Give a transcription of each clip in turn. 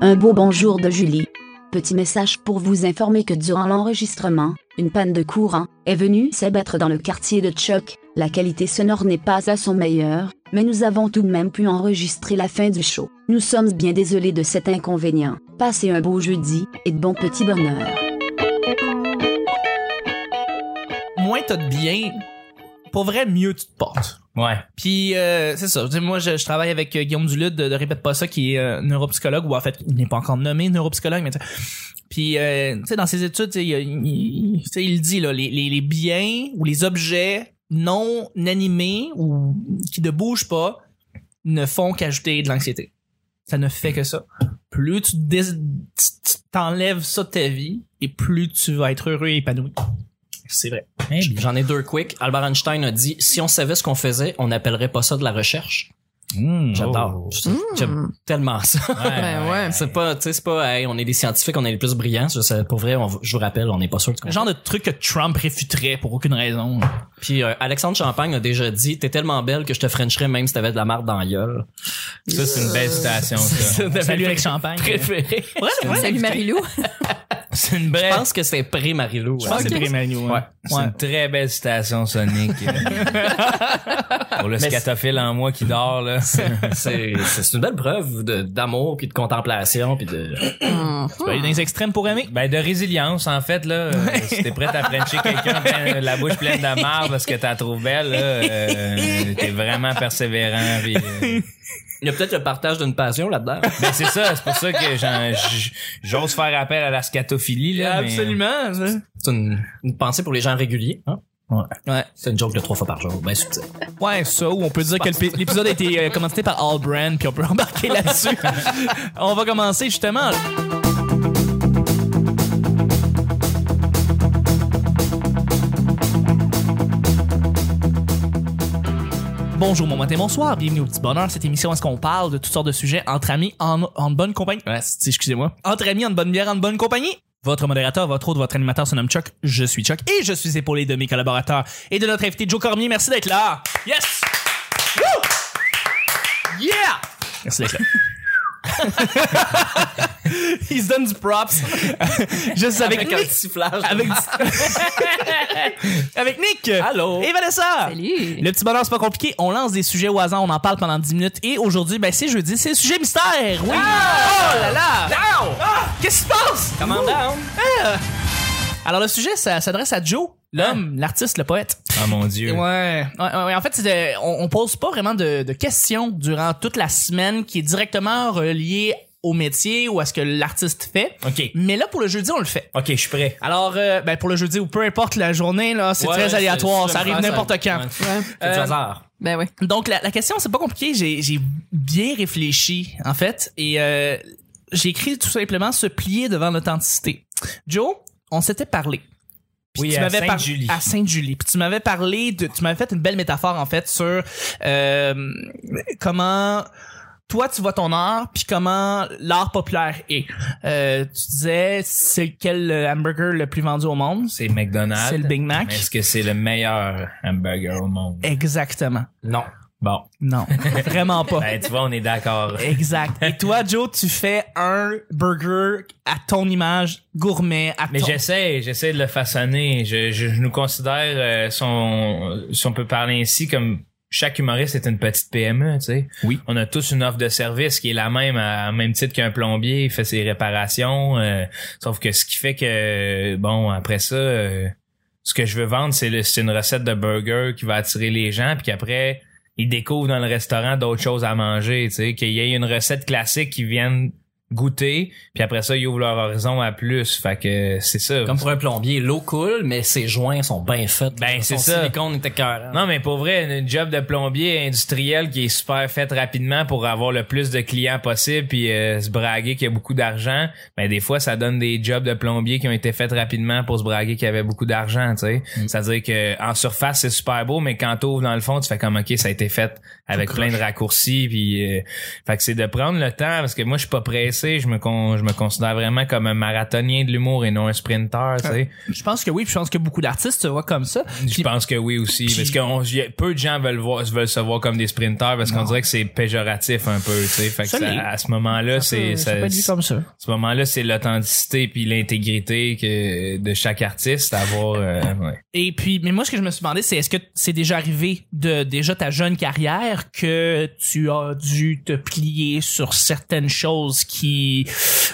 Un beau bonjour de Julie. Petit message pour vous informer que durant l'enregistrement, une panne de courant est venue s'abattre dans le quartier de Chuck. La qualité sonore n'est pas à son meilleur, mais nous avons tout de même pu enregistrer la fin du show. Nous sommes bien désolés de cet inconvénient. Passez un beau jeudi et de bons petits bonheurs. Moins t'as de bien, pour vrai, mieux tu te portes. Ouais. Puis euh, c'est ça. Moi, je, travaille avec euh, Guillaume Duluth de, de Répète pas ça, qui est euh, neuropsychologue, ou en fait, il n'est pas encore nommé neuropsychologue, mais. Puis, tu sais, dans ses études, il, dit, là, les, biens ou les objets non animés ou qui ne bougent pas ne font qu'ajouter de l'anxiété. Ça ne fait que ça. Plus tu t'enlèves ça de ta vie, et plus tu vas être heureux et épanoui. C'est vrai. J'en ai deux quick. Albert Einstein a dit si on savait ce qu'on faisait, on n'appellerait pas ça de la recherche. Mmh, J'adore. oh. J'aime tellement ça. Ouais, ouais. C'est pas, tu sais, c'est pas, hey, on est des scientifiques, on est les plus brillants. Je sais, pour vrai, on- je vous rappelle, on n'est pas sûr Le genre de truc que Trump réfuterait pour aucune raison. Puis euh, Alexandre Champagne a déjà dit T'es tellement belle que je te frencherais même si t'avais de la marde dans la gueule. Ça, c'est une belle citation, ça. Salut avec champagne. Préféré. Salut Marilou. C'est une Je vraie... pense que c'est pré Marilou. Je pense que c'est Manu, ouais. Ouais. C'est Ouais. une très belle citation, Sonic. Pour le scatophile en moi qui dort, là. C'est c'est une belle preuve de- d'amour puis de contemplation puis de. Tu peux aller dans les extrêmes pour aimer? Ben, de résilience, en fait, là. Euh, si t'es prête à frencher quelqu'un, ben, la bouche pleine de marde parce que t'as trouvé belle, là, euh, t'es vraiment persévérant. Puis, euh, Il y a peut-être le partage d'une passion là-dedans. ben, c'est ça, c'est pour ça que j'ose faire appel à la scatophilie, là. Absolument. C'est une, une pensée pour les gens réguliers. Hein? Ouais. C'est une joke de trois fois par jour. Ben subtil. Ouais, ça, où on peut dire que l'ép- l'épisode a été euh, commenté par All Brand, puis on peut embarquer là-dessus. on va commencer justement. Bonjour, bon matin, bonsoir, bienvenue au Petit Bonheur, cette émission est-ce qu'on parle de toutes sortes de sujets entre amis, en, en bonne compagnie? Ouais, excusez-moi. Entre amis, en bonne bière, en bonne compagnie? Votre modérateur, votre autre, votre animateur se nomme Chuck. Je suis Chuck et je suis épaulé de mes collaborateurs et de notre invité Joe Cormier. Merci d'être là. Yes! Woo! Yeah! Merci d'être là. Il se donne du props. Suis avec, Avec un Nick. sifflage. Avec, avec Nick. Allô? Et Vanessa. Salut. Le petit bonheur, c'est pas compliqué. On lance des sujets au hasard, on en parle pendant 10 minutes. Et aujourd'hui, ben, c'est jeudi, c'est le sujet mystère. Oui. oh là là. Ah, Qu'est-ce qui se passe? Comment down? Alors, le sujet, ça s'adresse à Joe, l'homme, l'artiste, le poète. Ah, mon Dieu. Ouais. ouais, ouais, ouais. En fait, on, on pose pas vraiment de, de questions durant toute la semaine qui est directement reliée au métier ou à ce que l'artiste fait. OK. Mais là, pour le jeudi, on le fait. OK, je suis prêt. Alors, euh, ben, pour le jeudi ou peu importe la journée, là, c'est Ouais, très aléatoire. Ça arrive n'importe quand. ouais. C'est du Euh, hasard. Ben oui. Donc, la, la question, c'est pas compliqué. J'ai, j'ai bien réfléchi, en fait. Et euh, j'ai écrit tout simplement se plier devant l'authenticité. Joe, on s'était parlé. Puis Oui, tu à m'avais par- Sainte-Julie. À Sainte-Julie. Puis tu m'avais parlé de... Tu m'avais fait une belle métaphore, en fait, sur euh, comment... Toi, tu vois ton art, puis comment l'art populaire est. Euh, tu disais, c'est quel hamburger le plus vendu au monde? C'est McDonald's. C'est le Big Mac. Est-ce que c'est le meilleur hamburger au monde? Exactement. Non. Bon. Non, vraiment pas. Ben, tu vois, on est d'accord. Exact. Et toi, Joe, tu fais un burger à ton image, gourmet, à Mais ton... j'essaie, j'essaie de le façonner. Je, je, je nous considère, euh, si, on, si on peut parler ainsi, comme chaque humoriste est une petite PME, tu sais. Oui. On a tous une offre de service qui est la même, à, même titre qu'un plombier, il fait ses réparations. euh, sauf que ce qui fait que, bon, après ça, euh, ce que je veux vendre, c'est le- c'est une recette de burger qui va attirer les gens, puis qu'après, ils découvrent dans le restaurant d'autres choses à manger, tu sais, qu'il y ait une recette classique qui vienne goûter, puis après ça, ils ouvrent leur horizon à plus. Fait que c'est ça. Comme pour un plombier, l'eau coule, mais ses joints sont bien faits. Ben, c'est ça. silicone était cœur. Non, mais pour vrai, un job de plombier industriel qui est super fait rapidement pour avoir le plus de clients possible puis euh, se braguer qu'il y a beaucoup d'argent, ben des fois ça donne des jobs de plombier qui ont été faits rapidement pour se braguer qu'il y avait beaucoup d'argent, tu sais. C'est-à-dire que en surface c'est super beau, mais quand t'ouvres dans le fond, tu fais comme OK, ça a été fait avec plein de raccourcis puis euh, fait que c'est de prendre le temps parce que moi je suis pas pressé intéressé, je me con- je me considère vraiment comme un marathonien de l'humour et non un sprinter, tu sais. Je pense que oui, puis je pense que beaucoup d'artistes se voient comme ça. Je Puis- pense que oui aussi, parce que on- y a- peu de gens veulent voir, veulent se voir comme des sprinters parce qu'on dirait que c'est péjoratif un peu, tu sais. Fait que Ça ça- l'est. à ce moment-là, c'est ça peut être vu ça- comme ça. ce moment-là, c'est l'authenticité puis l'intégrité que de chaque artiste à avoir. euh, ouais. Et puis, mais moi, ce que je me suis demandé, c'est est-ce que c'est déjà arrivé de déjà ta jeune carrière que tu as dû te plier sur certaines choses qui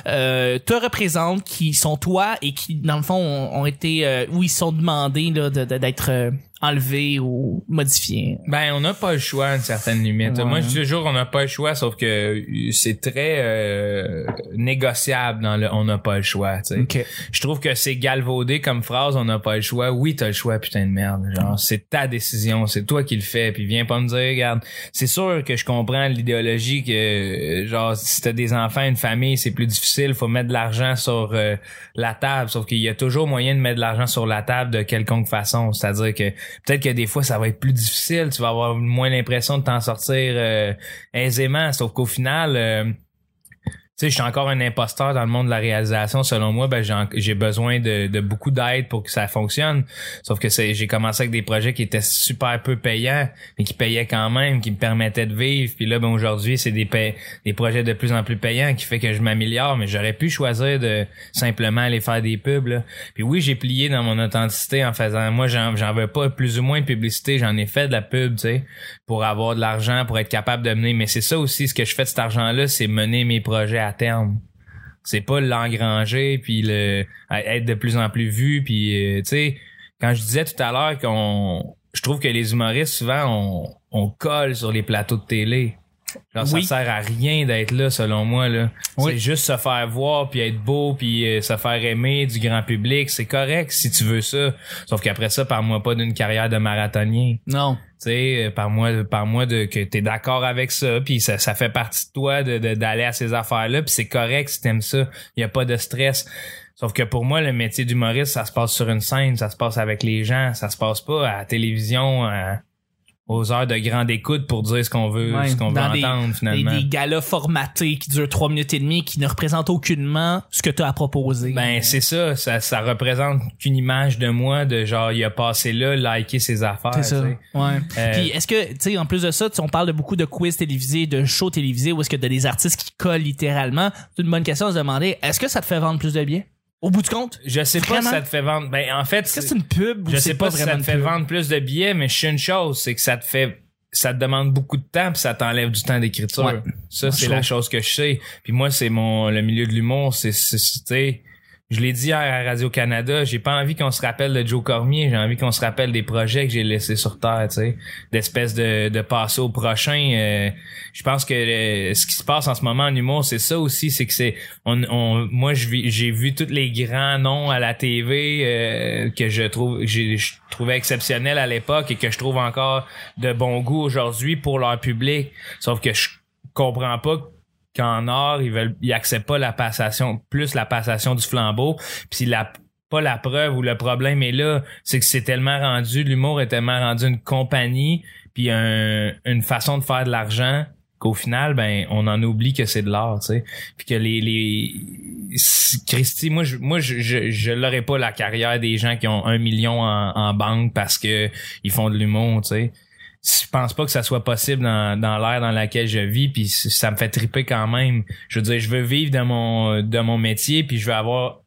euh, te représentent, qui sont toi et qui, dans le fond, ont, été euh, où ils sont demandés là, d'être enlevés ou modifiés. Ben, on n'a pas le choix à une certaine limite. Ouais. Moi, je dis toujours on n'a pas le choix, sauf que c'est très euh, négociable dans le on n'a pas le choix. tu sais. Ok. Je trouve que c'est galvaudé comme phrase, on n'a pas le choix. Oui, t'as le choix, putain de merde. Genre, c'est ta décision, c'est toi qui le fais. Puis viens pas me dire, regarde, c'est sûr que je comprends l'idéologie que, genre, si t'as des enfants, une famille, c'est plus difficile, faut mettre de l'argent sur euh, la table. Sauf qu'il y a toujours moyen de mettre de l'argent sur la table de quelconque façon. C'est-à-dire que peut-être que des fois, ça va être plus difficile, tu vas avoir moins l'impression de t'en sortir euh, aisément. Sauf qu'au final... sais, je suis encore un imposteur dans le monde de la réalisation. Selon moi, ben j'ai besoin de, beaucoup d'aide pour que ça fonctionne. Sauf que j'ai commencé avec des projets qui étaient super peu payants, mais qui payaient quand même, qui me permettaient de vivre. Puis là, ben aujourd'hui, c'est des des projets de plus en plus payants qui fait que je m'améliore. Mais j'aurais pu choisir de simplement aller faire des pubs. Là. Puis oui, j'ai plié dans mon authenticité en faisant. Moi, j'en j'en veux pas plus ou moins de publicité. J'en ai fait de la pub, tu sais, pour avoir de l'argent, pour être capable de mener. Mais c'est ça aussi, ce que je fais de cet argent-là, c'est mener mes projets à terme. C'est pas l'engranger puis le être de plus en plus vu puis euh, tu sais quand je disais tout à l'heure qu'on je trouve que les humoristes souvent on, on colle sur les plateaux de télé. Genre, Oui. ça sert à rien d'être là selon moi là. Oui. C'est juste se faire voir puis être beau puis euh, se faire aimer du grand public, c'est correct si tu veux ça. Sauf qu'après ça parle-moi pas d'une carrière de marathonien Non. tu sais, par moi, par moi de que t'es d'accord avec ça, puis ça, ça fait partie de toi de de- d'aller à ces affaires-là, puis c'est correct si t'aimes ça. Il y a pas de stress. Sauf que pour moi, le métier d'humoriste, ça se passe sur une scène, ça se passe avec les gens, ça se passe pas à la télévision, à- aux heures de grande écoute pour dire ce qu'on veut, Ouais, ce qu'on veut des- entendre Des, finalement. des galas formatés qui durent trois minutes et demie qui ne représentent aucunement ce que tu as à proposer. Ben c'est ça, ça, ça représente qu'une image de moi, de genre il a passé là, liker ses affaires. C'est ça. Ouais. Euh, Puis est-ce que, tu sais, en plus de ça, on parle de beaucoup de quiz télévisés, de shows télévisés, où est-ce que t'as des artistes qui collent littéralement. C'est une bonne question à se demander, est-ce que ça te fait vendre plus de billets? Au bout du compte? Je sais pas si ça te fait vendre. Ben en fait, Est-ce que c'est une pub Je sais pas, si ça te fait pub? vendre plus de billets, mais je sais une chose, c'est que ça te fait ça te demande beaucoup de temps puis ça t'enlève du temps d'écriture. Ouais. Ça c'est la chose que je sais. Puis moi c'est mon le milieu de l'humour, c'est c'est- je l'ai dit hier à Radio Canada, j'ai pas envie qu'on se rappelle de Joe Cormier, j'ai envie qu'on se rappelle des projets que j'ai laissés sur terre, tu sais, d'espèce de de passer au prochain. euh, je pense que euh, ce qui se passe en ce moment en humour, c'est ça aussi, c'est que c'est on, on moi j'ai vu tous les grands noms à la TV euh, que je trouve j'ai je trouvais exceptionnels à l'époque et que je trouve encore de bon goût aujourd'hui pour leur public. Sauf que je comprends pas qu'en art, ils veulent ils acceptent pas la passation plus la passation du flambeau, puis la pas la preuve ou le problème est là, c'est que c'est tellement rendu l'humour est tellement rendu une compagnie puis un- une façon de faire de l'argent qu'au final ben on en oublie que c'est de l'art, tu sais. Puis que les les Christy, moi je moi je je, je l'aurais pas la carrière des gens qui ont un million en, en banque parce que ils font de l'humour, tu sais je pense pas que ça soit possible dans, dans l'ère dans laquelle je vis puis ça me fait triper quand même je veux dire je veux vivre de mon de mon métier puis je veux avoir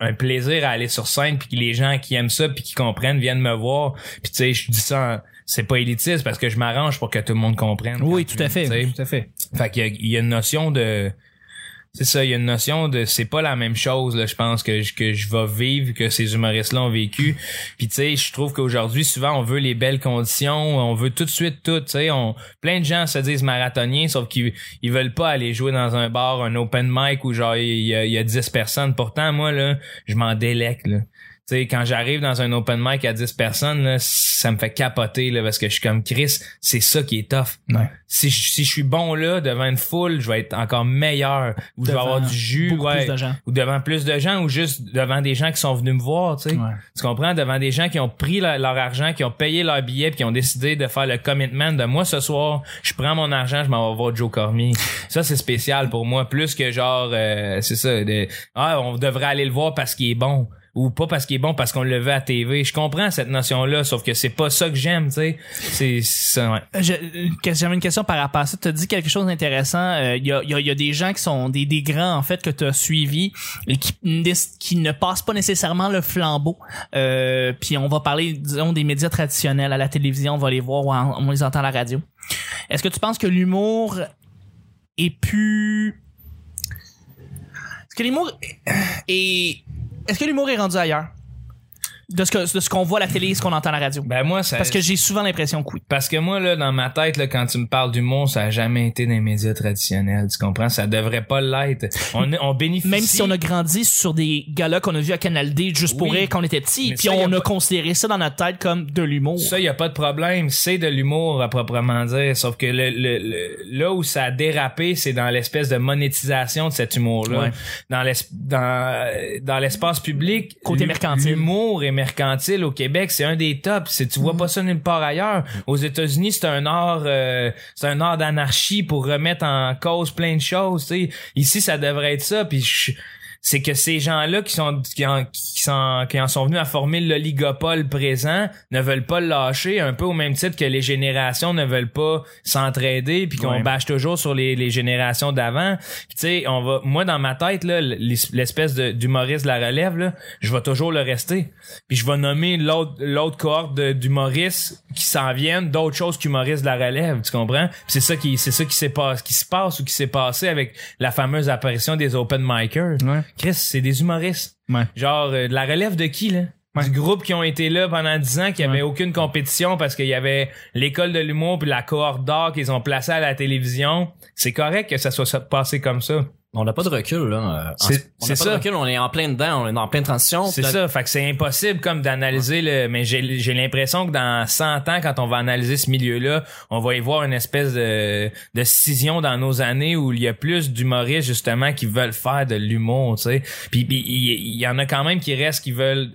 un plaisir à aller sur scène puis que les gens qui aiment ça puis qui comprennent viennent me voir puis tu sais je dis ça c'est pas élitiste parce que je m'arrange pour que tout le monde comprenne Oui, tout à fait. tu sais. Tout à fait. Fait qu'il y y a une notion de c'est ça, il y a une notion de c'est pas la même chose là, je pense que je, que je vais vivre que ces humoristes là ont vécu. Puis tu sais, je trouve qu'aujourd'hui souvent on veut les belles conditions, on veut tout de suite tout, tu sais, on plein de gens se disent marathoniens sauf qu'ils ils veulent pas aller jouer dans un bar, un open mic où genre il y a, il y a 10 personnes. Pourtant moi là, je m'en délecte. Sais, quand j'arrive dans un open mic à 10 personnes, là, ça me fait capoter là, parce que je suis comme Chris, c'est ça qui est tough. Ouais. Si, je, si je suis bon là, devant une foule, je vais être encore meilleur. Ou je vais avoir du jus, ouais. plus de gens. Ou devant plus de gens, ou juste devant des gens qui sont venus me voir, tu sais. Ouais. Tu comprends? Devant des gens qui ont pris leur, leur argent, qui ont payé leur billet, puis qui ont décidé de faire le commitment de moi ce soir, je prends mon argent, je m'en vais voir Joe Cormier. Ça, c'est spécial pour moi. Plus que genre, euh, c'est ça, de, ah, on devrait aller le voir parce qu'il est bon. Ou pas parce qu'il est bon, parce qu'on le veut à TV. Je comprends cette notion-là, sauf que c'est pas ça que j'aime, tu sais. C'est ça, ouais. J'avais une question par rapport à ça. Tu as dit quelque chose d'intéressant. Euh, Il y, a, y y a des gens qui sont des, des grands, en fait, que tu suivis et qui, qui ne passent pas nécessairement le flambeau. Euh, puis on va parler, disons, des médias traditionnels. À la télévision, on va les voir ou en- on les entend à la radio. Est-ce que tu penses que l'humour est plus... Est-ce que l'humour est... Est-ce que l'humour est rendu ailleurs? De ce que de ce qu'on voit à la télé et ce qu'on entend à la radio. Ben moi, ça, Parce que j'ai souvent l'impression que oui. Parce que moi, là, dans ma tête, là, quand tu me parles d'humour, ça a jamais été dans les médias traditionnels. Tu comprends? Ça devrait pas l'être. On, on bénéficie. Même si on a grandi sur des galas qu'on a vus à Canal D juste pour Oui. rire quand on était petit, puis on a pas- considéré ça dans notre tête comme de l'humour. Ça, y a pas de problème. C'est de l'humour à proprement dire. Sauf que le, le- le- là où ça a dérapé, c'est dans l'espèce de monétisation de cet humour-là. Ouais. Dans l'es- dans, dans l'espace public. Côté mercantile. L'humour est mercantile au Québec. C'est un des tops. C'est, tu vois pas ça nulle part ailleurs. Aux États-Unis, c'est un art, euh, c'est un art d'anarchie pour remettre en cause plein de choses. Ici, ça devrait être ça. Puis je- c'est que ces gens-là qui sont qui en, qui sont qui en sont venus à former l'oligopole présent ne veulent pas le lâcher un peu au même titre que les générations ne veulent pas s'entraider puis qu'on Ouais. bâche toujours sur les, les générations d'avant tu sais on va moi dans ma tête là l'es- l'espèce de d'humoriste de la relève là je vais toujours le rester puis je vais nommer l'autre l'autre cohorte d'humoristes qui s'en viennent d'autres choses qu'humoristes de la relève tu comprends? Puis c'est ça qui c'est ça qui s'est pas qui se passe ou qui s'est passé avec la fameuse apparition des open micers Ouais. Chris, c'est des humoristes. Ouais. Genre, euh, de la relève de qui, là? Du groupe qui ont été là pendant 10 ans, qui avait aucune compétition parce qu'il y avait l'école de l'humour puis la cohorte d'art qu'ils ont placé à la télévision. C'est correct que ça soit passé comme ça. On n'a pas de recul, là. Euh, C'est- on n'a pas ça. de recul, on est en plein dedans, on est en pleine transition. C'est ça. Fait que c'est impossible comme d'analyser le, mais j'ai, j'ai l'impression que dans 100 ans, quand on va analyser ce milieu-là, on va y voir une espèce de, de scission dans nos années où il y a plus d'humoristes, justement, qui veulent faire de l'humour, tu sais. Puis, il y en a quand même qui restent, qui veulent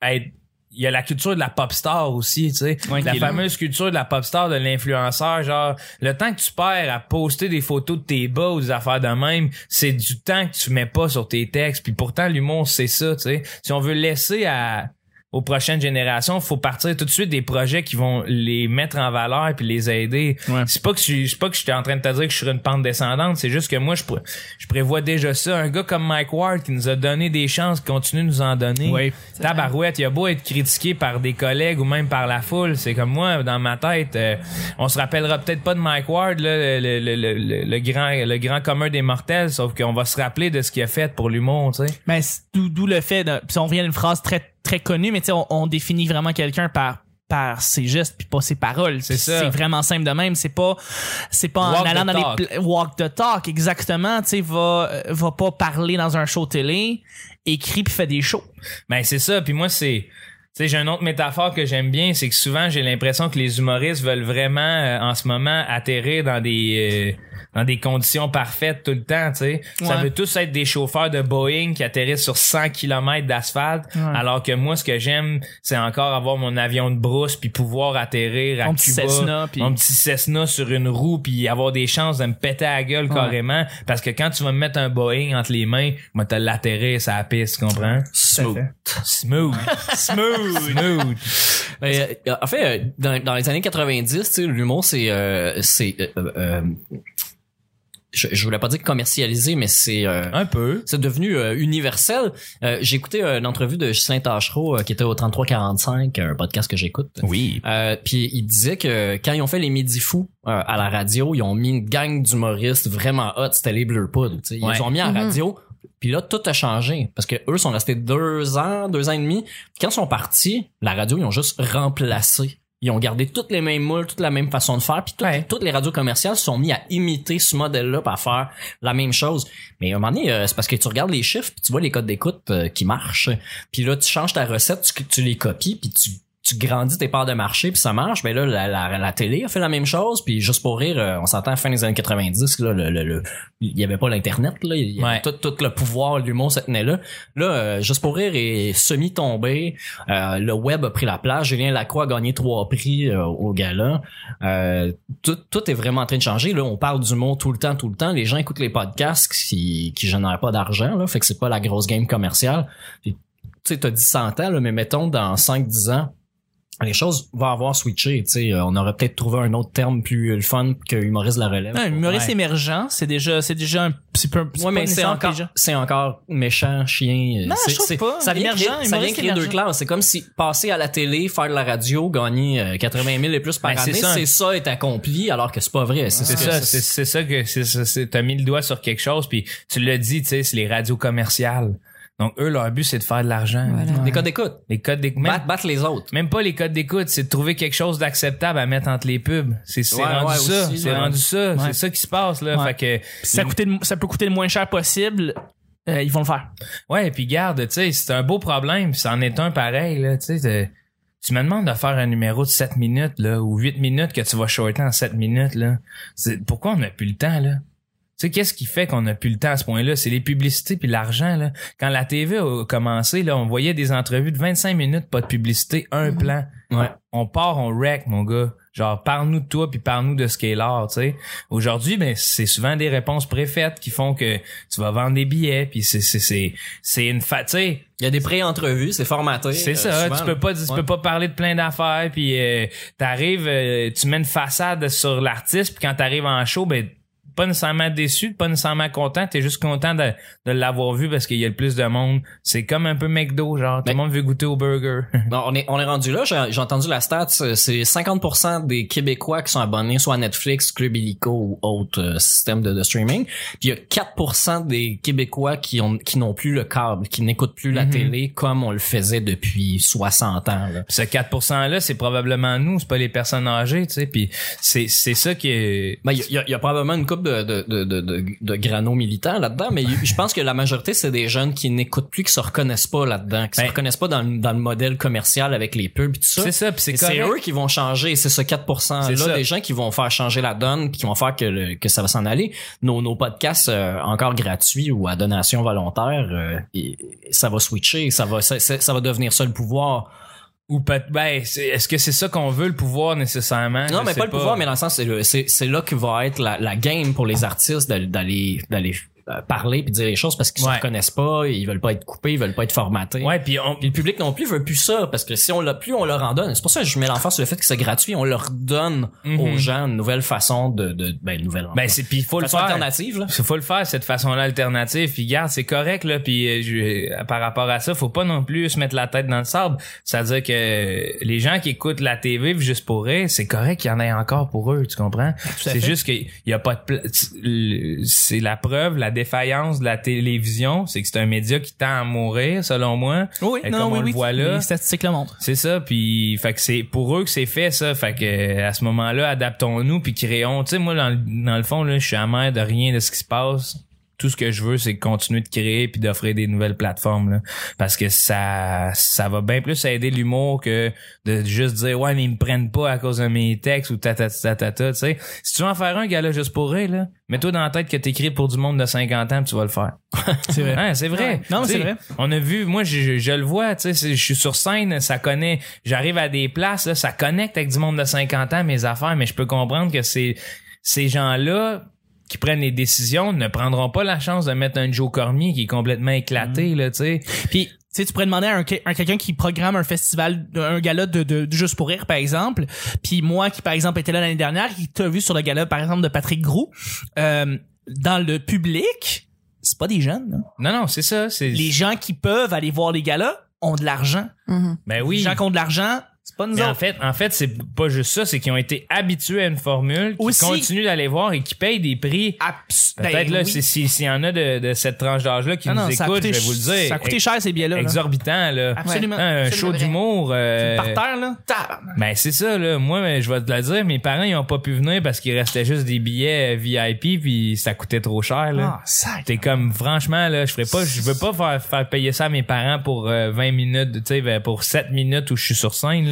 être il y a la culture de la pop star aussi, tu sais. Ouais, la là. fameuse culture de la pop star, de l'influenceur, genre, le temps que tu perds à poster des photos de tes bas ou des affaires de même, c'est du temps que tu mets pas sur tes textes. Puis pourtant, l'humour, c'est ça, tu sais. Si on veut laisser à aux prochaines générations, faut partir tout de suite des projets qui vont les mettre en valeur puis les aider. Ouais. C'est pas que je suis c'est pas que j'étais en train de te dire que je suis une pente descendante, c'est juste que moi je, pré- je prévois déjà ça. Un gars comme Mike Ward qui nous a donné des chances, qui continue de nous en donner. Oui. Tabarouette, il a beau être critiqué par des collègues ou même par la foule, c'est comme moi dans ma tête, euh, on se rappellera peut-être pas de Mike Ward là, le, le, le, le, le grand le grand commun des mortels, sauf qu'on va se rappeler de ce qu'il a fait pour l'humour, tu sais. Mais c'est d'où d'où le fait de, puis on revient à une phrase très très connue, mais tu sais, on, on définit vraiment quelqu'un par par ses gestes puis pas ses paroles. C'est. C'est vraiment simple de même. C'est pas c'est pas en allant dans talk. les walk the talk exactement. Tu sais, va euh, va pas parler dans un show télé, écrit puis fait des shows. Ben c'est ça. Puis moi c'est, tu sais, j'ai une autre métaphore que j'aime bien, c'est que souvent j'ai l'impression que les humoristes veulent vraiment euh, en ce moment atterrir dans des euh, dans des conditions parfaites tout le temps, tu sais. Ça veut tous être des chauffeurs de Boeing qui atterrissent sur 100 km d'asphalte, Ouais. alors que moi ce que j'aime, c'est encore avoir mon avion de brousse puis pouvoir atterrir à Mon petit Cuba, Cessna, puis- mon petit Cessna sur une roue puis avoir des chances de me péter à la gueule carrément parce que quand tu vas me mettre un Boeing entre les mains, moi te l'atterrir ça la piste, tu comprends? Smooth. Smooth. Smooth. Smooth. Ben, euh, en fait, euh, dans, dans les années 90, tu sais, l'humour, c'est, euh, c'est, euh, euh, je, je voulais pas dire commercialisé, mais c'est, euh, Un peu. c'est devenu euh, universel. Euh, j'ai écouté euh, une entrevue de Ghislain Tachereau euh, qui était au 3345, un podcast que j'écoute. Oui. Euh, puis il disait que quand ils ont fait les Midi Fous euh, à la radio, ils ont mis une gang d'humoristes vraiment hot, c'était les Bleu Poudre. tu sais. Ils les ont mis à la radio. Puis là, tout a changé parce que eux sont restés deux ans, deux ans et demi. Quand ils sont partis, la radio, ils ont juste remplacé ils ont gardé toutes les mêmes moules, toute la même façon de faire, puis toutes, Ouais. toutes les radios commerciales se sont mis à imiter ce modèle-là, pour faire la même chose. Mais à un moment donné, euh, c'est parce que tu regardes les chiffres, puis tu vois les codes d'écoute euh, qui marchent, puis là tu changes ta recette, tu, tu les copies, puis tu tu grandis tes parts de marché puis ça marche mais là la, la, la télé a fait la même chose puis juste pour rire euh, on s'entend fin des années 90 là le, le, le- il y avait pas l'internet là il y avait Ouais. tout, tout le pouvoir l'humour se tenait là. Là euh, juste pour rire est semi tombé euh, le web a pris la place Julien Lacroix a gagné trois prix euh, au gala. Euh, tout, tout est vraiment en train de changer là on parle d'humour tout le temps tout le temps les gens écoutent les podcasts qui qui génèrent pas d'argent là fait que c'est pas la grosse game commerciale. Puis, tu sais t'as dit 100 ans là mais mettons dans 5 10 ans les choses vont avoir switché, tu sais, euh, on aurait peut-être trouvé un autre terme plus euh, le fun que humoriste de la relève. Un humoriste Ouais. émergent, c'est déjà, c'est déjà un, pas, c'est Ouais, mais c'est encore, c'est encore méchant, chien. Non, c'est, je trouve c'est- pas. Ça vient Émergent, créer, ça vient créer deux classes. C'est comme si passer à la télé, faire de la radio, gagner euh, 80 000 et plus par Ben, c'est année, ça. c'est ça est accompli, alors que c'est pas vrai. C'est, ça, c'est ça que c'est ça, c'est- t'as mis le doigt sur quelque chose puis tu l'as dit, tu sais, c'est les radios commerciales. Donc eux leur but c'est de faire de l'argent. Voilà. Des codes d'écoute. Les codes d'écoute, Battre, battre les autres. même pas les codes d'écoute, c'est de trouver quelque chose d'acceptable à mettre entre les pubs. C'est c'est Ouais, rendu ouais, ça, c'est ouais. rendu ça, Ouais. c'est ça qui se passe là. Ouais. Fait que Si ça, coûtait le- ça peut coûter le moins cher possible, euh, ils vont le faire. Ouais, puis garde, tu sais, c'est un beau problème, c'en est un pareil, là, tu sais. Tu me demandes de faire un numéro de 7 minutes, là, ou 8 minutes que tu vas shorter en 7 minutes, là. C'est- Pourquoi on n'a plus le temps, là? Tu sais, qu'est-ce qui fait qu'on n'a plus le temps à ce point-là? C'est les publicités puis l'argent, là. Quand la TV a commencé, là, on voyait des entrevues de 25 minutes, pas de publicité, un plan. Ouais. On part, on wreck, mon gars. Genre, parle-nous de toi puis parle-nous de ce qu'est l'art, tu sais. Aujourd'hui, ben, c'est souvent des réponses préfaites qui font que tu vas vendre des billets puis c'est, c'est, c'est, c'est une fa... Il y a des pré-entrevues, c'est formaté. c'est euh, ça, souvent. tu peux pas tu Ouais. peux pas parler de plein d'affaires puis euh, t'arrives euh, tu mets une façade sur l'artiste puis quand t'arrives en show ben pas nécessairement déçu, pas nécessairement content, t'es juste content de, de l'avoir vu parce qu'il y a le plus de monde. C'est comme un peu McDo, genre tout le monde veut goûter au burger. Non, on est, on est rendu là. J'ai j'ai entendu la stat. C'est 50% des Québécois qui sont abonnés soit à Netflix, Club Illico ou autre euh, système de, de streaming. Puis il y a 4% des Québécois qui ont qui n'ont plus le câble, qui n'écoutent plus la Mhm. télé comme on le faisait depuis 60 ans. Là. Ce 4% là, c'est probablement nous, c'est pas les personnes âgées, tu sais, puis c'est c'est ça qui est Ben, il y, y a probablement une coupe de, de, de, de, de, de granos militants là-dedans, mais je pense que la majorité, c'est des jeunes qui n'écoutent plus, qui se reconnaissent pas là-dedans, qui Ben- se reconnaissent pas dans, le- dans le modèle commercial avec les pubs et tout ça. c'est ça, puis c'est C'est eux qui vont changer, c'est ce 4% C'est là ça. des gens qui vont faire changer la donne, qui vont faire que le- que ça va s'en aller. Nos, nos podcasts euh, encore gratuits ou à donation volontaire, euh, et- ça va switcher, ça va ça va devenir ça le pouvoir. Ou peut ben est-ce que c'est ça qu'on veut le pouvoir nécessairement? Non, Je mais sais pas le pouvoir, mais dans le sens c'est le- c'est c'est là que va être la, la game pour les artistes d'aller d'aller parler puis dire les choses parce qu'ils Ouais. se reconnaissent pas, ils veulent pas être coupés, ils veulent pas être formatés. Ouais, puis on le public non plus veut plus ça parce que si on l'a plus, on leur en donne. C'est pour ça que je mets l'emphase sur le fait que c'est gratuit. On leur donne Mhm. aux gens une nouvelle façon de, de ben une nouvelle. ben c'est puis il faut le faire. alternative là. Faut le faire cette façon-là alternative. Puis garde, c'est correct là. Puis euh, je- euh, par rapport à ça, faut pas non plus se mettre la tête dans le sable. C'est-à-dire que les gens qui écoutent la TV juste pour rire, c'est correct qu'il y en ait encore pour eux. Tu comprends? C'est juste qu'il y a pas de pla- C'est la preuve, la défaillance de la télévision, c'est que c'est un média qui tend à mourir, selon moi. Oui, Et non, comme oui, on oui. le voit là, Les statistiques le montrent. c'est ça, puis fait que c'est pour eux que c'est fait ça, fait que euh, à ce moment-là, adaptons-nous puis créons. Tu sais moi dans le, dans le fond là, je suis amer de rien de ce qui se passe. Tout ce que je veux, c'est continuer de créer puis d'offrir des nouvelles plateformes là, parce que ça ça va bien plus aider l'humour que de juste dire ouais mais ils me prennent pas à cause de mes textes ou ta ta ta ta ta. Tu sais, si tu veux en faire un gars là juste pour rire là, mets-toi dans la tête que t'écris pour du monde de 50 ans puis tu vas le faire. C'est vrai. Hein, c'est vrai. Ouais. Non, c'est vrai. On a vu, moi, je, je, je le vois, tu sais, je suis sur scène, ça connaît, j'arrive à des places, là, ça connecte avec du monde de 50 ans, mes affaires, mais je peux comprendre que c'est ces gens-là qui prennent les décisions ne prendront pas la chance de mettre un Joe Cormier qui est complètement éclaté, là, tu sais. Puis, tu sais, tu pourrais demander à un, un quelqu'un qui programme un festival, un gala de, de, de Juste pour rire, par exemple. Puis moi, qui, par exemple, était là l'année dernière, qui t'a vu sur le gala, par exemple, de Patrick Groux, euh, dans le public, c'est pas des jeunes. là. Non, non, c'est ça, c'est... Les gens qui peuvent aller voir les galas ont de l'argent. Mhm. Ben Les oui. gens qui ont de l'argent C'est pas nous Mais en fait, en fait, c'est pas juste ça, c'est qu'ils ont été habitués à une formule, qui Aussi- continuent d'aller voir et qui payent des prix. Abs- Peut-être ben là, oui. c'est- si- s'il y en a de, de cette tranche d'âge-là qui Ah nous non, ça a écoutent, coûté je vais vous le dire. Ça a coûté cher, ces billets-là. là. Exorbitant, là. Absolument. Hein, un Absolument show vrai. d'humour. euh, Par terre, là. Tabarnak. Ben c'est ça là. Moi, ben, je vais te le dire, mes parents ils ont pas pu venir parce qu'il restait juste des billets euh, VIP puis ça coûtait trop cher là. Ah, sac. T'es comme franchement là, je ferais pas, je veux pas faire, faire payer ça à mes parents pour euh, 20 minutes, tu sais, ben, pour 7 minutes où je suis sur scène là.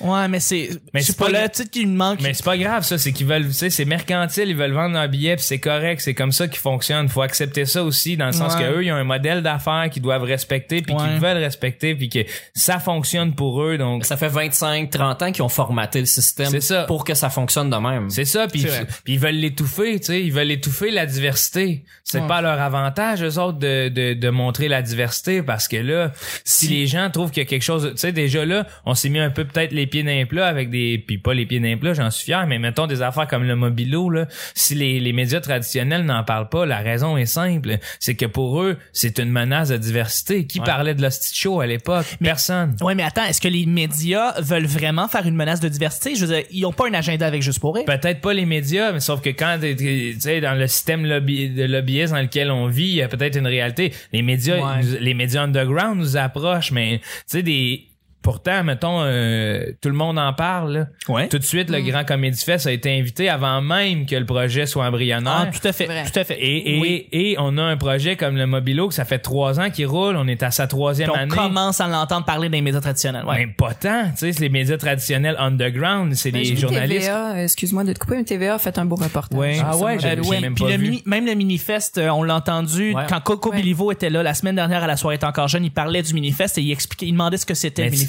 Ouais, mais c'est. Mais c'est pas pas là, le- tu sais, qu'il me manque. Mais c'est pas grave ça, c'est qu'ils veulent, tu sais, c'est mercantile, ils veulent vendre billets puis c'est correct, c'est comme ça qu'ils fonctionnent. Faut accepter ça aussi dans le sens Ouais. que eux ils ont un modèle d'affaires qu'ils doivent respecter puis Ouais. qu'ils veulent respecter puis que ça fonctionne pour eux donc. Ça fait 25, 30 ans qu'ils ont formaté le système C'est ça. pour que ça fonctionne de même. C'est ça, puis ils veulent l'étouffer, tu sais, ils veulent étouffer la diversité. C'est Ouais. pas à leur avantage eux autres de, de, de montrer la diversité parce que là, si, les gens trouvent qu'il y a quelque chose, tu sais, déjà là, on s'est mis un peu peut-être les pieds dans les plats avec des, puis pas les pieds dans les plats, j'en suis fier, mais mettons des affaires comme le mobilo là, si les, les médias traditionnels n'en parlent pas, la raison est simple, c'est que pour eux, c'est une menace de diversité. Qui parlait de l'hostie show à l'époque? Personne. Ouais, mais attends, est-ce que les médias veulent vraiment faire une menace de diversité? Je veux dire, ils ont pas un agenda avec Juste pour rire. Peut-être pas les médias, mais sauf que quand tu sais dans le système lobby, de lobbyisme dans lequel on vit, il y a peut-être une réalité. Les médias, Ouais. nous- les médias underground nous approchent, mais tu sais des Pourtant, mettons, euh, tout le monde en parle. là. Ouais. Tout de suite, le Grand Comédie Fest a été invité avant même que le projet soit embryonnaire. Ah, tout à fait, Vrai. tout à fait. Et, et, Oui. et on a un projet comme le Mobilo que ça fait trois ans qu'il roule. On est à sa troisième Puis on année. commence à l'entendre parler des médias traditionnels. Ouais. Même pas tant. Tu sais, c'est les médias traditionnels underground, c'est Ben, des journalistes. TVA, euh, excuse-moi de te couper, mais TVA a fait un beau reportage. Ouais. Ah ouais, Euh, j'ai- j'ai ouais. même Puis pas le vu. mini- même le Minifest, euh, on l'a entendu Ouais. quand Coco Ouais. Bilivo était là la semaine dernière à la soirée T'es encore jeune, il parlait du Minifest et il expliquait, il demandait ce que c'était Mais le tu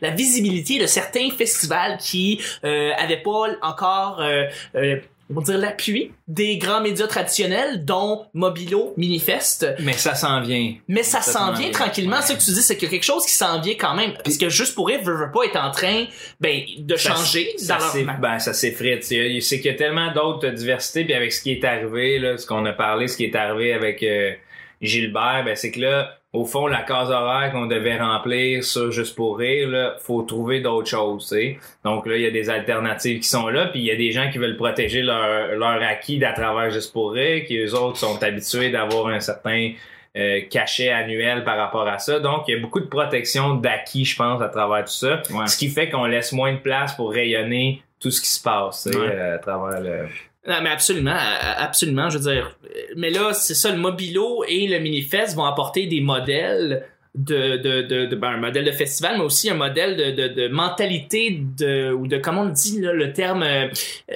La visibilité de certains festivals qui euh, avaient pas encore euh, euh, on va dire l'appui des grands médias traditionnels dont Mobilo, Minifest, mais ça s'en vient. mais ça, Ça s'en vient vient. tranquillement. Ce que tu dis, c'est qu'il y a quelque chose qui s'en vient quand même. Parce que juste pour rire, veut, pas être en train ben, de Ça- changer ça, dans leur ben, ça s'effrite. C'est c'est qu'il y a tellement d'autres diversités, puis avec ce qui est arrivé, là, ce qu'on a parlé, ce qui est arrivé avec euh, Gilbert, ben, c'est que là, au fond, la case horaire qu'on devait remplir, ça, juste pour rire, là, faut trouver d'autres choses, tu sais. Donc là, il y a des alternatives qui sont là, puis il y a des gens qui veulent protéger leur, leur acquis à travers juste pour rire, qui eux autres sont habitués d'avoir un certain euh, cachet annuel par rapport à ça. Donc, il y a beaucoup de protection d'acquis, je pense, à travers tout ça. Ouais. Ce qui fait qu'on laisse moins de place pour rayonner tout ce qui se passe tu sais, Ouais. euh, à travers le... Non, mais absolument, absolument, je veux dire. Mais là, c'est ça, le Mobilo et le Minifest vont apporter des modèles de, de, de, de- ben, un modèle de festival, mais aussi un modèle de, de, de mentalité de, ou de, comment on dit, là, le terme, euh, euh,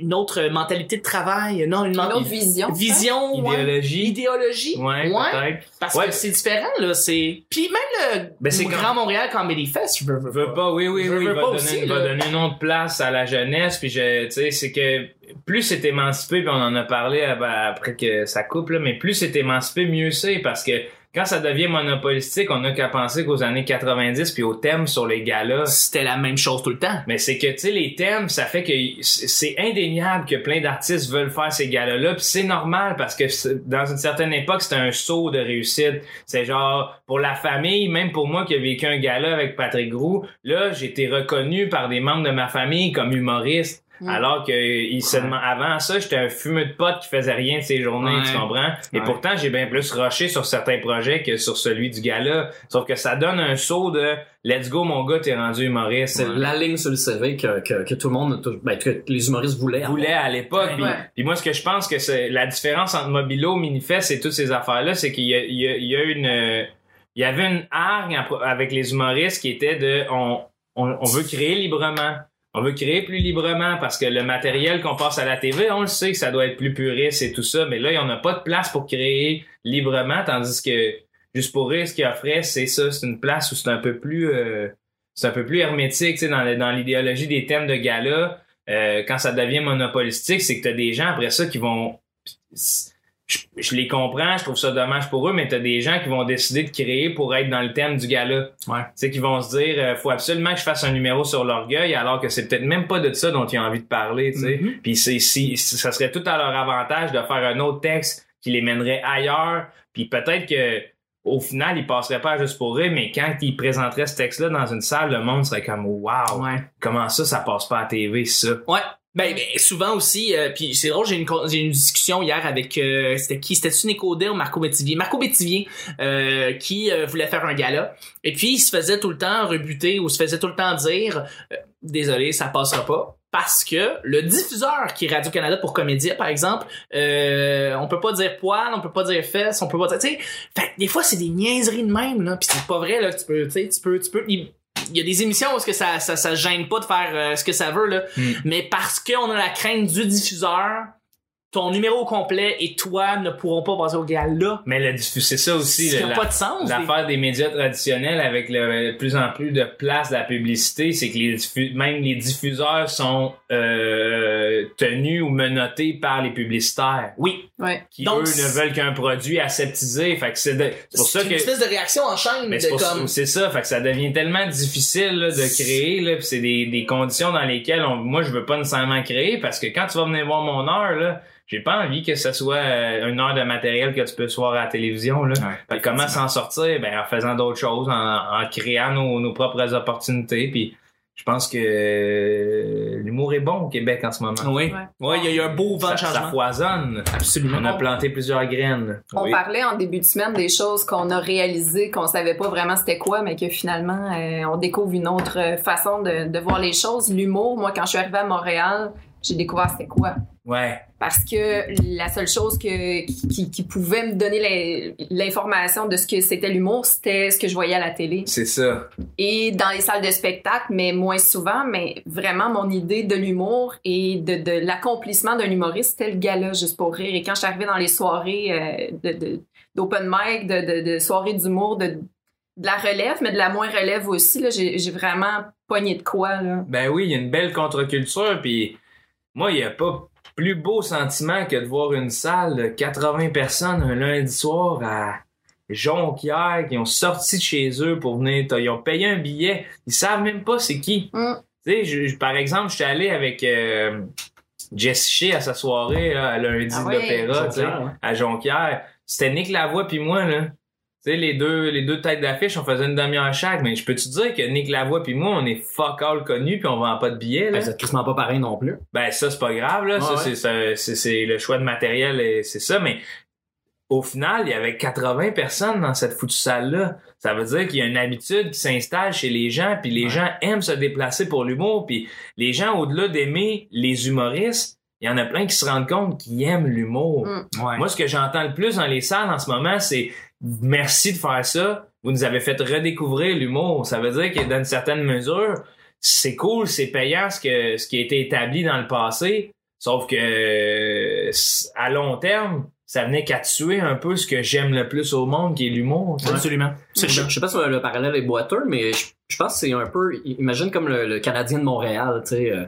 une autre mentalité de travail, non, une, Une autre vision. vision, ouais. Idéologie. idéologie, Ouais, peut-être. parce Ouais. que c'est différent, là, c'est, puis même le Ben, c'est Grand quand- Montréal Comedy Fest, je veux, veux Veux pas, oui, oui, Je oui, veux il va, pas donner, aussi, il va là. donner une autre place à la jeunesse, puis je, tu sais, c'est que plus c'est émancipé, puis on en a parlé euh, ben, après que ça coupe, là, mais plus c'est émancipé, mieux c'est, parce que quand ça devient monopolistique, on n'a qu'à penser qu'aux années 90 puis aux thèmes sur les galas. C'était la même chose tout le temps. Mais c'est que, tu sais, les thèmes, ça fait que c'est indéniable que plein d'artistes veulent faire ces galas-là, puis c'est normal parce que dans une certaine époque, c'était un saut de réussite. C'est genre, pour la famille, même pour moi qui ai vécu un gala avec Patrick Groux, là, j'ai été reconnu par des membres de ma famille comme humoriste. Alors que il se avant ça, j'étais un fumeux de potes qui faisait rien de ses journées, Ouais. tu comprends? Et Ouais. pourtant, j'ai bien plus rushé sur certains projets que sur celui du gala. Sauf que ça donne un saut de Let's go mon gars, t'es rendu humoriste. C'est la ligne sur le CV que, que, que tout le monde, ben, que les humoristes voulaient. voulait à l'époque. Puis, Ouais. puis moi, ce que je pense que c'est la différence entre Mobilo, Minifest et toutes ces affaires-là, c'est qu'il y a, il y a, il y a une, euh, il y avait une hargne avec les humoristes qui était de, on, on, on veut créer librement. On veut créer plus librement parce que le matériel qu'on passe à la TV, on le sait que ça doit être plus puriste et tout ça, mais là, on n'a pas de place pour créer librement, tandis que juste pour rire, ce qu'il offrait, c'est ça, c'est une place où c'est un peu plus, euh, c'est un peu plus hermétique, tu sais, dans, l'idéologie des thèmes de gala. Euh, quand ça devient monopolistique, c'est que t'as des gens après ça qui vont. Je, je les comprends, je trouve ça dommage pour eux, mais t'as des gens qui vont décider de créer pour être dans le thème du gala. Ouais. Tu sais, qui vont se dire, euh, faut absolument que je fasse un numéro sur l'orgueil, alors que c'est peut-être même pas de ça dont ils ont envie de parler, tu sais. Mhm. Puis c'est si, ça serait tout à leur avantage de faire un autre texte qui les mènerait ailleurs. Puis peut-être que au final, il passerait pas juste pour rire, mais quand il présenterait ce texte-là dans une salle, le monde serait comme Wow, Ouais. comment ça, ça passe pas à TV, ça? Ouais. Ben, ben, souvent aussi, euh, puis c'est drôle, j'ai une, j'ai une discussion hier avec, euh, c'était qui? C'était-tu Nicodé ou Marco Bétivier? Marco Bétivier, euh, qui euh, voulait faire un gala. Et puis, il se faisait tout le temps rebuter ou se faisait tout le temps dire, euh, désolé, ça passera pas. Parce que le diffuseur qui est Radio-Canada pour Comédia, par exemple, euh, on peut pas dire poil, on peut pas dire fesses, on peut pas dire, tu sais, des fois, c'est des niaiseries de même, là, pis c'est pas vrai, là, tu peux, tu sais, tu peux, tu peux, il y a des émissions où est-ce que ça, ça, ça gêne pas de faire euh, ce que ça veut, là. Mm. Mais parce qu'on a la crainte du diffuseur, ton numéro complet et toi ne pourront pas passer au gala. Mais le c'est ça aussi, Ça n'a pas de sens. L'affaire des médias traditionnels avec le, de plus en plus de place de la publicité, c'est que les même les diffuseurs sont euh, tenus ou menottés par les publicitaires. Oui. Ouais. Qui Donc, eux ne veulent qu'un produit aseptisé. Fait que c'est de- c'est pour ça une que espèce de réaction en chaîne mais de c'est pour- comme. c'est ça, fait que ça devient tellement difficile là, de créer là, pis c'est des, des conditions dans lesquelles on, moi je veux pas nécessairement créer parce que quand tu vas venir voir mon heure là, j'ai pas envie que ce soit euh, une heure de matériel que tu peux voir à la télévision là. Comment s'en sortir? Ben en faisant d'autres choses, en, en créant nos, nos propres opportunités puis je pense que euh, l'humour est bon au Québec en ce moment. Oui. Ouais. Ouais, il y a eu un beau vent Ça, de ça changement. foisonne. Absolument. On a planté plusieurs graines. On Oui. parlait en début de semaine des choses qu'on a réalisées, qu'on savait pas vraiment c'était quoi, mais que finalement, euh, on découvre une autre euh, façon de, de voir les choses. L'humour, moi, quand je suis arrivée à Montréal, j'ai découvert c'était quoi. Ouais. Parce que la seule chose que, qui, qui pouvait me donner l'information de ce que c'était l'humour, c'était ce que je voyais à la télé. C'est ça. Et dans les salles de spectacle, mais moins souvent, mais vraiment mon idée de l'humour et de, de l'accomplissement d'un humoriste, c'était le gala juste pour rire. Et quand je suis arrivée dans les soirées euh, d'open mic, de, de, de soirées d'humour, de, de la relève, mais de la moins relève aussi, j'ai vraiment pogné de quoi, là. Ben oui, il y a une belle contre-culture, puis moi, il n'y a pas plus beau sentiment que de voir une salle de 80 personnes un lundi soir à Jonquière qui ont sorti de chez eux pour venir, ils ont payé un billet, ils savent même pas c'est qui. Mm. Tu sais, je- je- par exemple, j'étais allé avec euh, Jess Shea à sa soirée là, à lundi Ah de l'opéra, à Jonquière. C'était Nick Lavoie puis moi là. Tu sais, les deux, les deux têtes d'affiche, on faisait une demi-heure chaque, mais je peux te dire que Nick Lavoie puis moi, on est fuck all connus puis on vend pas de billets, là? Ben, c'est pas pareil non plus. Ben, ça, c'est pas grave, là. ça, Ouais, c'est- c'est, c'est, c'est le choix de matériel et c'est ça, mais au final, il y avait 80 personnes dans cette foutue salle-là. Ça veut dire qu'il y a une habitude qui s'installe chez les gens, puis les Ouais. gens aiment se déplacer pour l'humour, puis les gens, au-delà d'aimer les humoristes, il y en a plein qui se rendent compte qu'ils aiment l'humour. Mm. Ouais. Moi, ce que j'entends le plus dans les salles en ce moment, c'est merci de faire ça. Vous nous avez fait redécouvrir l'humour. Ça veut dire que dans une certaine mesure, c'est cool, c'est payant ce que ce qui a été établi dans le passé. Sauf que à long terme, ça venait qu'à tuer un peu ce que j'aime le plus au monde, qui est l'humour. Je, Absolument. je sais pas si le parallèle est boiteux, mais je, je pense que c'est un peu. Imagine comme le, le Canadien de Montréal, tu sais. euh,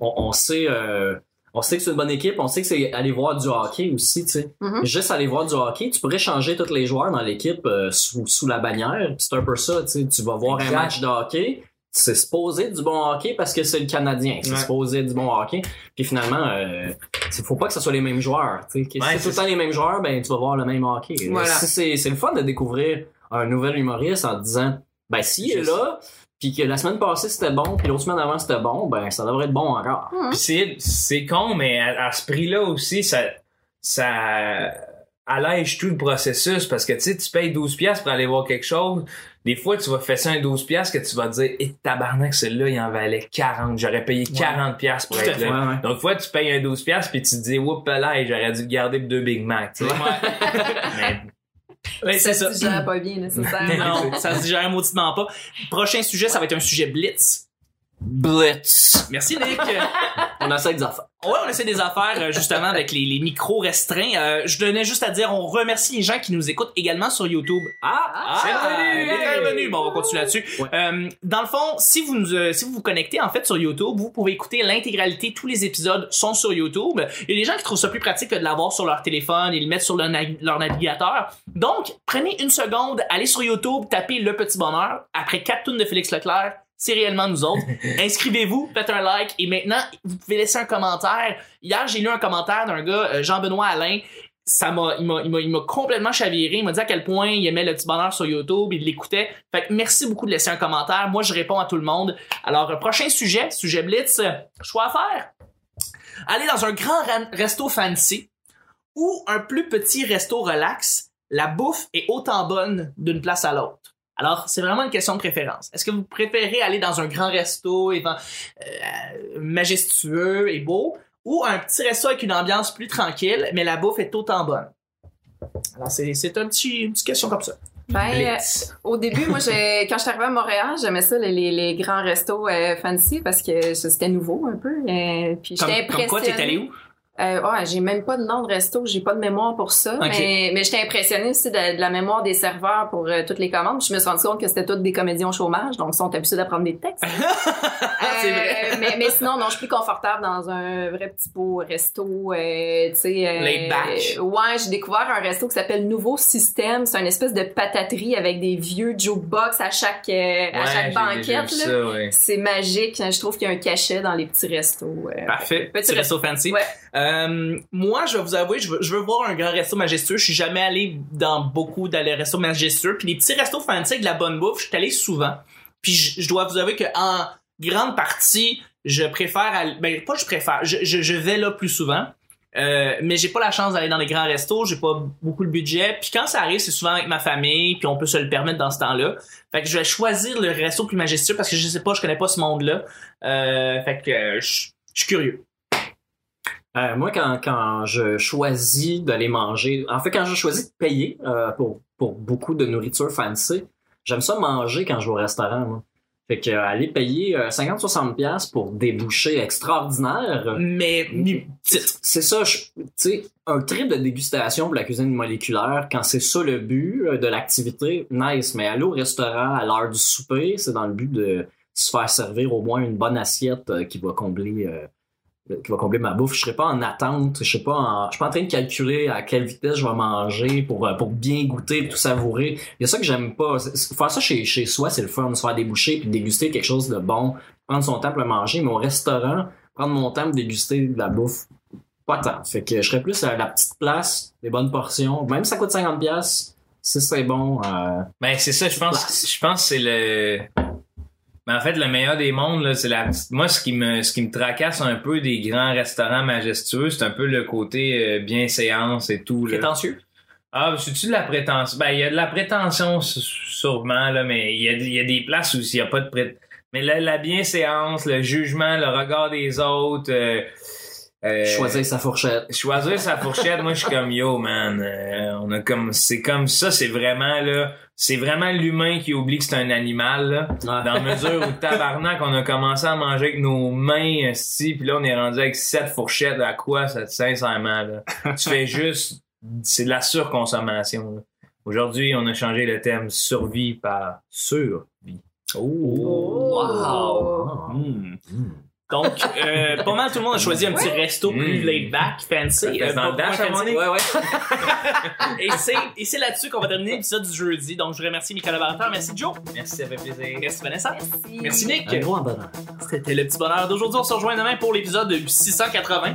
on, on sait. euh, on sait que c'est une bonne équipe, on sait que c'est aller voir du hockey aussi, tu sais. Mhm. Juste aller voir du hockey, tu pourrais changer tous les joueurs dans l'équipe euh, sous, sous la bannière. C'est un peu ça, tu sais. Tu vas voir Exact. un match de hockey, c'est supposé du bon hockey parce que c'est le Canadien. C'est Ouais. supposé du bon hockey. Puis finalement, euh, c'est- faut pas que ce soit les mêmes joueurs. tu sais. Que Ouais, si c'est tout le temps les mêmes joueurs, ben tu vas voir le même hockey. Voilà. Si c'est le fun de découvrir un nouvel humoriste en te disant ben s'il est Juste- là, puis que la semaine passée c'était bon, puis l'autre semaine avant c'était bon, ben ça devrait être bon encore. Puis c'est, c'est con, mais à, à ce prix-là aussi, ça, ça allège tout le processus parce que tu sais, tu payes 12 pièces pour aller voir quelque chose. Des fois, tu vas faire ça un 12 pièces que tu vas te dire, et tabarnak, celui-là, il en valait 40. J'aurais payé 40 pièces pour être là. ouais, ouais. Donc, fois, tu payes un 12 pièces puis tu te dis, whoop là, j'aurais dû garder deux Big Mac, tu sais. Mais Ouais, c'est ça. se digère pas bien, nécessairement. Non, ça se digère mauditement pas. Prochain sujet, ça va être un sujet blitz. Blitz. Merci Nick. On essaie des affaires. Ouais, on essaie des affaires euh, justement avec les, les micros restreints. Euh, je tenais juste à dire, on remercie les gens qui nous écoutent également sur YouTube. Ah, c'est revenu! il est revenu. Bon, on va continuer là-dessus. Ouais. Euh, dans le fond, si vous nous, euh, si vous vous connectez en fait sur YouTube, vous pouvez écouter l'intégralité. Tous les épisodes sont sur YouTube. Il y a des gens qui trouvent ça plus pratique que de l'avoir sur leur téléphone et le mettre sur leur, na- leur navigateur. Donc, prenez une seconde, allez sur YouTube, tapez Le Petit Bonheur. Après quatre tunes de Félix Leclerc, c'est réellement nous autres. Inscrivez-vous, faites un like et maintenant, vous pouvez laisser un commentaire. Hier, j'ai lu un commentaire d'un gars, euh, Jean-Benoît Alain. ça m'a, il m'a, il m'a, complètement chaviré. Il m'a dit à quel point il aimait le petit bonheur sur YouTube, il l'écoutait. Fait que merci beaucoup de laisser un commentaire. Moi, je réponds à tout le monde. Alors, euh, prochain sujet, sujet Blitz, choix à faire. Aller dans un grand ra- resto fancy ou un plus petit resto relax. La bouffe est autant bonne d'une place à l'autre. Alors, c'est vraiment une question de préférence. Est-ce que vous préférez aller dans un grand resto évan- euh, majestueux et beau ou un petit resto avec une ambiance plus tranquille, mais la bouffe est autant bonne? Alors, c'est, c'est un petit, une petite question comme ça. Ben, euh, au début, moi, j'ai, quand je suis arrivée à Montréal, j'aimais ça, les, les, les grands restos euh, fancy, parce que c'était nouveau un peu. euh, puis j'étais comme quoi, impressionnée. t'es allé où? Euh, ouais, j'ai même pas de nom de resto, j'ai pas de mémoire pour ça. Ok. Mais, mais j'étais impressionnée aussi de, de la mémoire des serveurs pour euh, toutes les commandes. Je me suis rendu compte que c'était tous des comédiens au chômage, donc ils sont habitués d'apprendre des textes. c'est vrai. Euh, mais, mais sinon, non, je suis plus confortable dans un vrai petit beau resto, euh, tu sais. euh. Ouais, j'ai découvert un resto qui s'appelle Nouveau Système. C'est une espèce de pataterie avec des vieux jukebox à chaque, euh, à chaque banquette. ouais. C'est magique. Je trouve qu'il y a un cachet dans les petits restos. euh, Parfait. Petit Petit resto fancy. Ouais. Euh, moi, je vais vous avouer, je veux, voir un grand resto majestueux. Je suis jamais allé dans beaucoup d'aller restos majestueux. Puis les petits restos fancy de la bonne bouffe, je suis allé souvent. Puis je, dois vous avouer que en grande partie, je préfère aller, ben pas je préfère, je, vais là plus souvent. Euh, mais j'ai pas la chance d'aller dans les grands restos, j'ai pas beaucoup de budget. Puis quand ça arrive, c'est souvent avec ma famille, puis on peut se le permettre dans ce temps-là. Fait que je vais choisir le resto plus majestueux parce que je sais pas, je connais pas ce monde-là. Euh, fait que euh, je suis curieux. Euh, moi, quand, quand je choisis d'aller manger, en fait, quand je choisis de payer euh, pour, pour beaucoup de nourriture fancy, j'aime ça manger quand je vais au restaurant. Moi. Fait que euh, aller payer euh, 50-60$ piastres pour des bouchées extraordinaires, mais c'est ça, tu sais, un trip de dégustation pour la cuisine moléculaire, quand c'est ça le but de l'activité, nice. Mais aller au restaurant à l'heure du souper, c'est dans le but de se faire servir au moins une bonne assiette qui va combler qui va combler ma bouffe. Je serais pas en attente, je sais pas en, je suis pas en train de calculer à quelle vitesse je vais manger pour euh, pour bien goûter, et tout savourer. Il y a ça que j'aime pas. Faire ça chez chez soi, c'est le fun, se faire déboucher puis déguster quelque chose de bon, prendre son temps pour le manger, mais au restaurant, prendre mon temps pour déguster de la bouffe pas tant. Fait que je serais plus à la petite place, des bonnes portions. Même si ça coûte 50 pièces, si c'est bon, euh, Ben, c'est ça, je pense, je pense que c'est le, ben, en fait, le meilleur des mondes, là, c'est la, moi, ce qui me, ce qui me tracasse un peu des grands restaurants majestueux, c'est un peu le côté euh, bien séance et tout, là. Prétentieux? Ah, c'est-tu de la prétention? Ben, il y a de la prétention, sûrement, là, mais il y a, il y a des places où il n'y a pas de pré... Mais la, la bienséance, le jugement, le regard des autres, euh, euh, choisir sa fourchette. choisir sa fourchette, moi je suis comme yo man, euh, on a comme c'est comme ça, c'est vraiment là, c'est vraiment l'humain qui oublie que c'est un animal là, Ouais. dans la mesure où tabarnak on a commencé à manger avec nos mains si puis là on est rendu avec sept fourchettes à quoi ça sincèrement là? Tu fais juste c'est de la surconsommation. là. Aujourd'hui, on a changé le thème survie par survie. Oh. Wow. Hmm. Donc, euh, pas mal tout le monde a choisi un petit resto plus Mm. laid back, fancy. euh, dans le dash, à? Ouais, ouais. Et c'est, et c'est là-dessus qu'on va terminer l'épisode du jeudi. Donc, je remercie mes collaborateurs. Merci Joe. Merci, ça fait plaisir. Merci Vanessa. Merci. Merci Nick. Un gros bonheur. C'était le petit bonheur d'aujourd'hui. On se rejoint demain pour l'épisode 680.